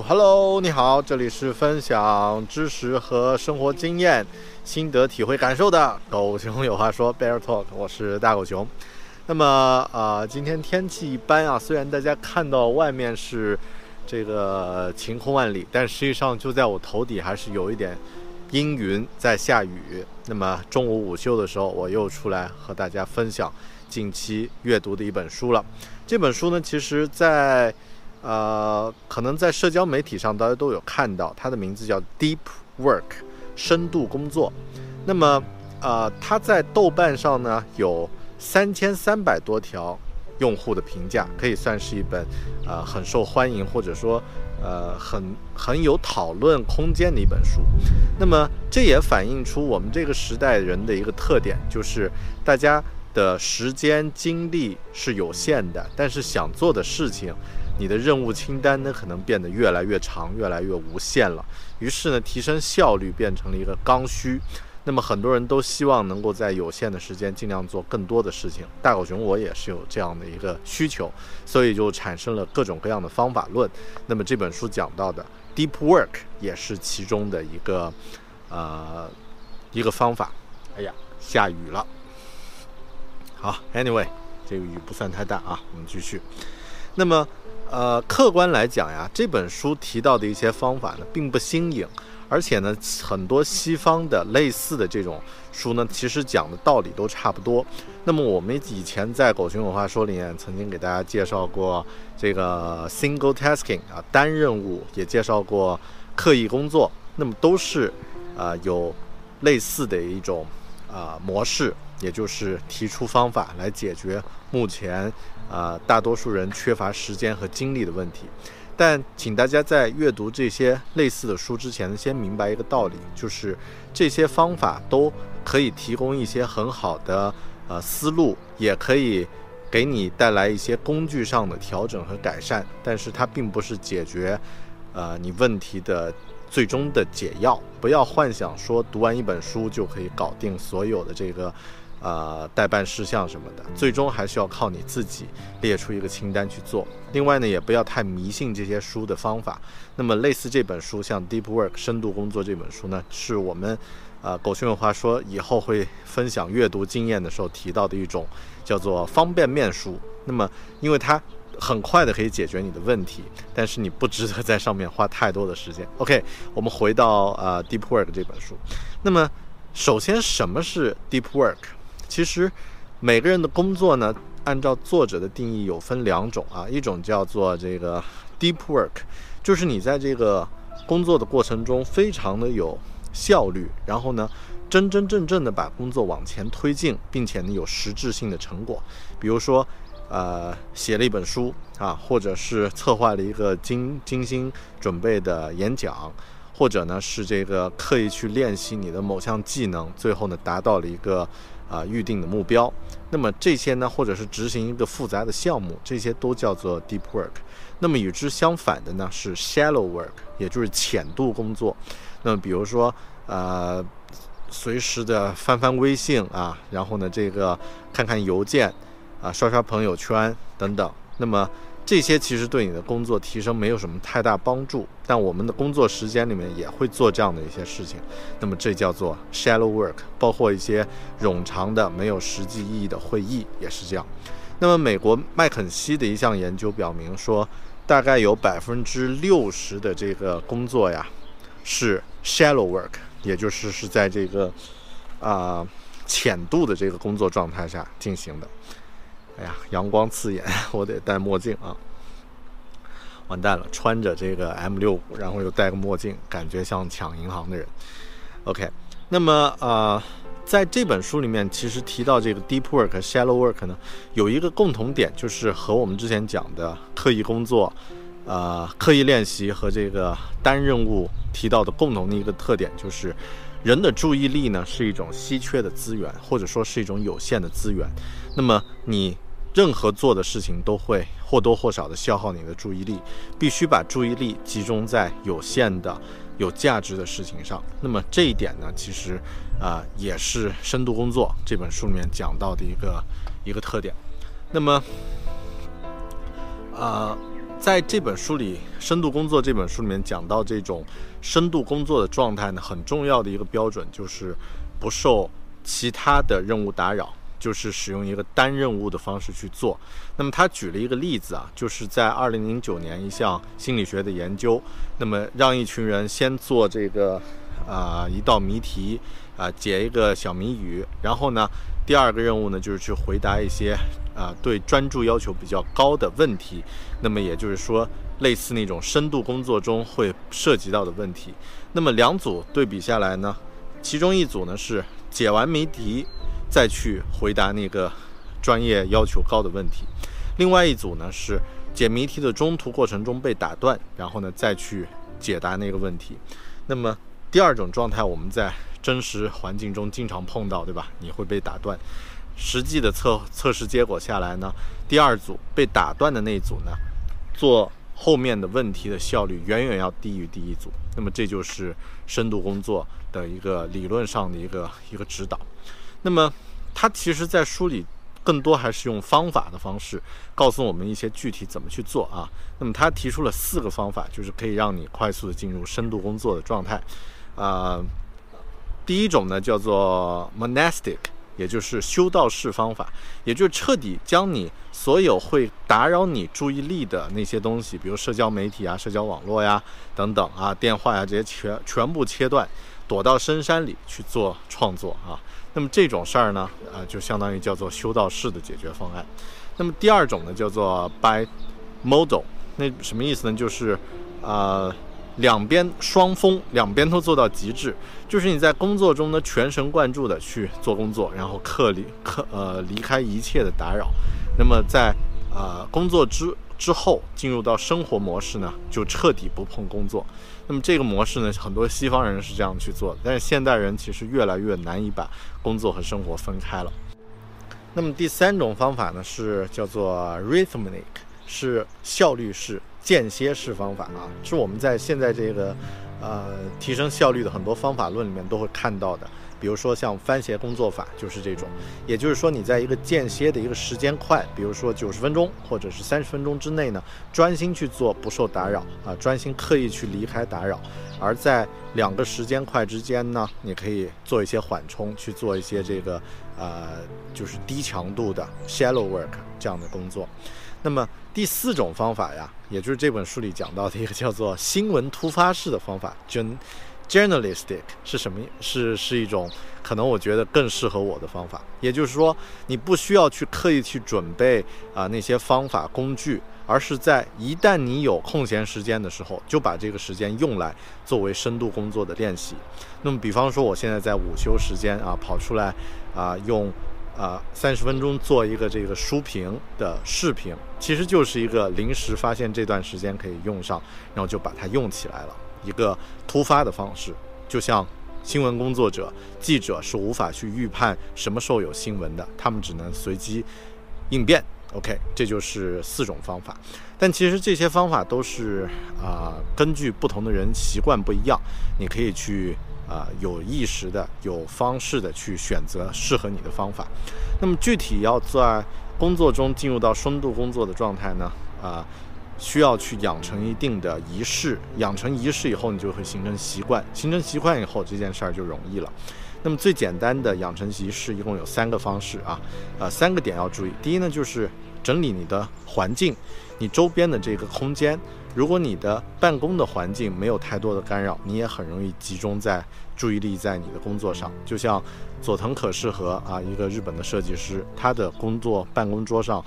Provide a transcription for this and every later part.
，Hello，你好，这里是分享知识和生活经验、心得体会感受的《狗熊有话说》Bear Talk，我是大狗熊。那么啊、今天天气一般啊，虽然大家看到外面是这个晴空万里，但实际上就在我头顶还是有一点阴云在下雨。那么中午午休的时候，我又出来和大家分享近期阅读的一本书了。这本书呢，其实在呃，可能在社交媒体上大家都有看到，它的名字叫 Deep Work，深度工作。那么呃，它在豆瓣上呢有三千三百多条用户的评价，可以算是一本呃很受欢迎或者说呃很很有讨论空间的一本书。那么这也反映出我们这个时代人的一个特点，就是大家的时间精力是有限的，但是想做的事情，你的任务清单呢可能变得越来越长，越来越无限了。于是呢，提升效率变成了一个刚需。那么很多人都希望能够在有限的时间尽量做更多的事情。大狗熊我也是有这样的一个需求，所以就产生了各种各样的方法论。那么这本书讲到的 deep work 也是其中的一个呃一个方法。哎呀，下雨了。好，anyway，这个雨不算太大啊，我们继续。那么呃，客观来讲呀，这本书提到的一些方法呢，并不新颖。而且呢，很多西方的类似的这种书呢，其实讲的道理都差不多。那么我们以前在《狗熊有话说》里面曾经给大家介绍过这个 single tasking 啊，单任务，也介绍过刻意工作，那么都是啊有类似的一种啊模式，也就是提出方法来解决目前啊大多数人缺乏时间和精力的问题。但请大家在阅读这些类似的书之前，先明白一个道理，就是这些方法都可以提供一些很好的呃思路，也可以给你带来一些工具上的调整和改善，但是它并不是解决呃你问题的最终的解药。不要幻想说读完一本书就可以搞定所有的这个。呃，代办事项什么的，最终还是要靠你自己列出一个清单去做。另外呢，也不要太迷信这些书的方法。那么，类似这本书，像《Deep Work》深度工作这本书呢，是我们呃狗熊有话说以后会分享阅读经验的时候提到的一种叫做方便面书。那么，因为它很快的可以解决你的问题，但是你不值得在上面花太多的时间。OK，我们回到呃《Deep Work》这本书。那么，首先什么是 Deep Work？其实，每个人的工作呢，按照作者的定义有分两种啊，一种叫做这个 deep work，就是你在这个工作的过程中非常的有效率，然后呢，真真正正的把工作往前推进，并且呢有实质性的成果，比如说，呃，写了一本书啊，或者是策划了一个精精心准备的演讲。或者呢是这个刻意去练习你的某项技能，最后呢达到了一个啊预定的目标。那么这些呢，或者是执行一个复杂的项目，这些都叫做 deep work。那么与之相反的呢是 shallow work，也就是浅度工作。那么比如说呃，随时的翻翻微信啊，然后呢这个看看邮件啊，刷刷朋友圈等等。那么这些其实对你的工作提升没有什么太大帮助，但我们的工作时间里面也会做这样的一些事情，那么这叫做 shallow work，包括一些冗长的没有实际意义的会议也是这样。那么美国麦肯锡的一项研究表明说，大概有百分之六十的这个工作呀是 shallow work，也就是是在这个啊浅度的这个工作状态下进行的。哎呀，阳光刺眼，我得戴墨镜啊！完蛋了，穿着这个 M 六五，然后又戴个墨镜，感觉像抢银行的人。OK，那么呃，在这本书里面，其实提到这个 deep work 和、shallow work 呢，有一个共同点，就是和我们之前讲的刻意工作、呃刻意练习和这个单任务提到的共同的一个特点，就是人的注意力呢是一种稀缺的资源，或者说是一种有限的资源。那么你任何做的事情都会或多或少的消耗你的注意力，必须把注意力集中在有限的、有价值的事情上。那么这一点呢，其实啊也是深度工作这本书里面讲到的一个一个特点。那么，啊，在这本书里，《深度工作》这本书里面讲到这种深度工作的状态呢，很重要的一个标准就是不受其他的任务打扰。就是使用一个单任务的方式去做。那么他举了一个例子啊，就是在二零零九年一项心理学的研究，那么让一群人先做这个啊一道谜题啊解一个小谜语，然后呢第二个任务呢就是去回答一些啊对专注要求比较高的问题。那么也就是说类似那种深度工作中会涉及到的问题。那么两组对比下来呢，其中一组呢是解完谜题。再去回答那个专业要求高的问题。另外一组呢是解谜题的中途过程中被打断，然后呢再去解答那个问题。那么第二种状态我们在真实环境中经常碰到，对吧？你会被打断。实际的测测试结果下来呢，第二组被打断的那一组呢，做后面的问题的效率远远要低于第一组。那么这就是深度工作的一个理论上的一个一个指导。那么，他其实，在书里更多还是用方法的方式告诉我们一些具体怎么去做啊。那么，他提出了四个方法，就是可以让你快速的进入深度工作的状态。啊，第一种呢叫做 monastic，也就是修道士方法，也就是彻底将你所有会打扰你注意力的那些东西，比如社交媒体啊、社交网络呀等等啊、电话呀这些全全部切断，躲到深山里去做创作啊。那么这种事儿呢，呃，就相当于叫做修道士的解决方案。那么第二种呢，叫做 by model，那什么意思呢？就是，呃，两边双峰，两边都做到极致，就是你在工作中呢全神贯注的去做工作，然后克离克呃离开一切的打扰。那么在呃工作之之后进入到生活模式呢，就彻底不碰工作。那么这个模式呢，很多西方人是这样去做的，但是现代人其实越来越难以把工作和生活分开了。那么第三种方法呢，是叫做 rhythmic，是效率式、间歇式方法啊，是我们在现在这个呃提升效率的很多方法论里面都会看到的。比如说像番茄工作法就是这种，也就是说你在一个间歇的一个时间块，比如说九十分钟或者是三十分钟之内呢，专心去做，不受打扰啊，专心刻意去离开打扰。而在两个时间块之间呢，你可以做一些缓冲，去做一些这个呃就是低强度的 shallow work 这样的工作。那么第四种方法呀，也就是这本书里讲到的一个叫做新闻突发式的方法，就。Journalistic 是什么？是是一种可能我觉得更适合我的方法。也就是说，你不需要去刻意去准备啊那些方法工具，而是在一旦你有空闲时间的时候，就把这个时间用来作为深度工作的练习。那么，比方说我现在在午休时间啊跑出来啊用啊三十分钟做一个这个书评的视频，其实就是一个临时发现这段时间可以用上，然后就把它用起来了。一个突发的方式，就像新闻工作者、记者是无法去预判什么时候有新闻的，他们只能随机应变。OK，这就是四种方法。但其实这些方法都是啊，根据不同的人习惯不一样，你可以去啊有意识的、有方式的去选择适合你的方法。那么具体要在工作中进入到深度工作的状态呢？啊。需要去养成一定的仪式，养成仪式以后，你就会形成习惯，形成习惯以后，这件事儿就容易了。那么最简单的养成仪式，一共有三个方式啊，呃，三个点要注意。第一呢，就是整理你的环境，你周边的这个空间。如果你的办公的环境没有太多的干扰，你也很容易集中在注意力在你的工作上。就像佐藤可士和啊，一个日本的设计师，他的工作办公桌上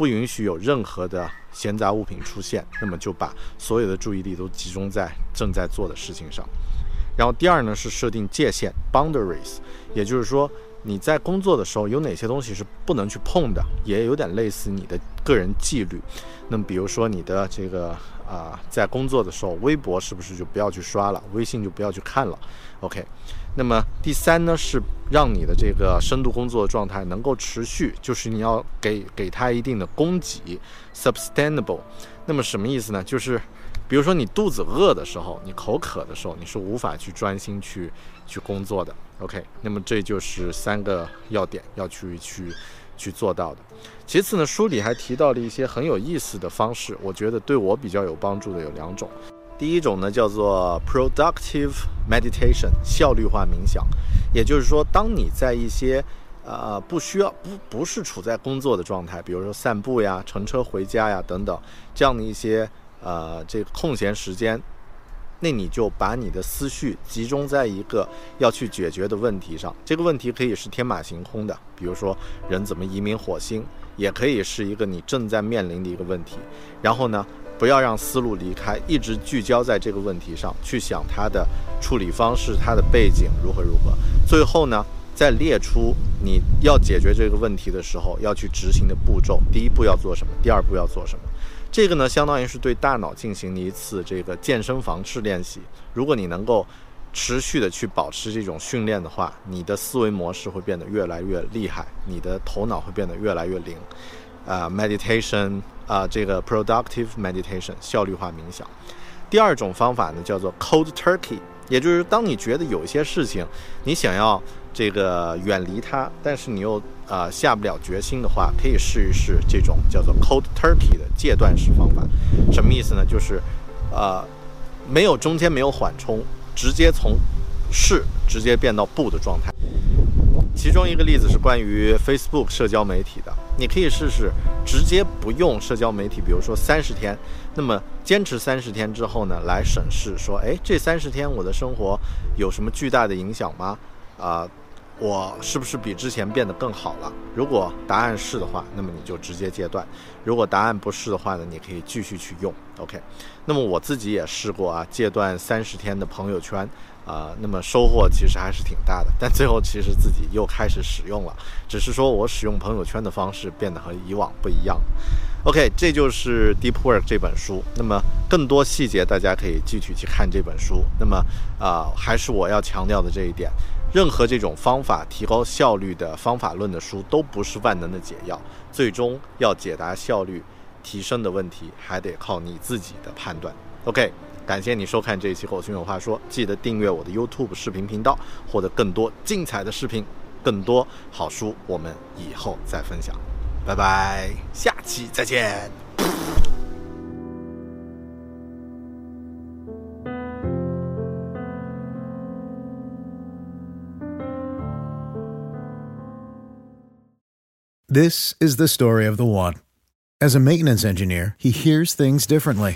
不允许有任何的闲杂物品出现，那么就把所有的注意力都集中在正在做的事情上。然后第二呢是设定界限 （boundaries），也就是说你在工作的时候有哪些东西是不能去碰的，也有点类似你的个人纪律。那么比如说你的这个。啊，在工作的时候，微博是不是就不要去刷了？微信就不要去看了。OK，那么第三呢，是让你的这个深度工作的状态能够持续，就是你要给给它一定的供给，sustainable。那么什么意思呢？就是比如说你肚子饿的时候，你口渴的时候，你是无法去专心去去工作的。OK，那么这就是三个要点要去去。去做到的。其次呢，书里还提到了一些很有意思的方式，我觉得对我比较有帮助的有两种。第一种呢叫做 productive meditation，效率化冥想。也就是说，当你在一些呃不需要不不是处在工作的状态，比如说散步呀、乘车回家呀等等这样的一些呃这个空闲时间。那你就把你的思绪集中在一个要去解决的问题上。这个问题可以是天马行空的，比如说人怎么移民火星，也可以是一个你正在面临的一个问题。然后呢，不要让思路离开，一直聚焦在这个问题上去想它的处理方式、它的背景如何如何。最后呢，再列出你要解决这个问题的时候要去执行的步骤。第一步要做什么？第二步要做什么？这个呢，相当于是对大脑进行一次这个健身房式练习。如果你能够持续的去保持这种训练的话，你的思维模式会变得越来越厉害，你的头脑会变得越来越灵。啊，meditation 啊，这个 productive meditation 效率化冥想。第二种方法呢，叫做 cold turkey，也就是当你觉得有一些事情你想要这个远离它，但是你又啊，下不了决心的话，可以试一试这种叫做 cold turkey 的戒断式方法。什么意思呢？就是，呃，没有中间没有缓冲，直接从是直接变到不的状态。其中一个例子是关于 Facebook 社交媒体的，你可以试试直接不用社交媒体，比如说三十天，那么坚持三十天之后呢，来审视说，哎，这三十天我的生活有什么巨大的影响吗？啊？我是不是比之前变得更好了？如果答案是的话，那么你就直接戒断；如果答案不是的话呢，你可以继续去用。OK，那么我自己也试过啊，戒断三十天的朋友圈啊，那么收获其实还是挺大的。但最后其实自己又开始使用了，只是说我使用朋友圈的方式变得和以往不一样。OK，这就是《Deep Work》这本书。那么更多细节大家可以继续去看这本书。那么啊，还是我要强调的这一点。任何这种方法提高效率的方法论的书都不是万能的解药，最终要解答效率提升的问题，还得靠你自己的判断。OK，感谢你收看这一期《狗熊有话说》，记得订阅我的 YouTube 视频频道，获得更多精彩的视频，更多好书，我们以后再分享。拜拜，下期再见。This is the story of the one. As a maintenance engineer, he hears things differently.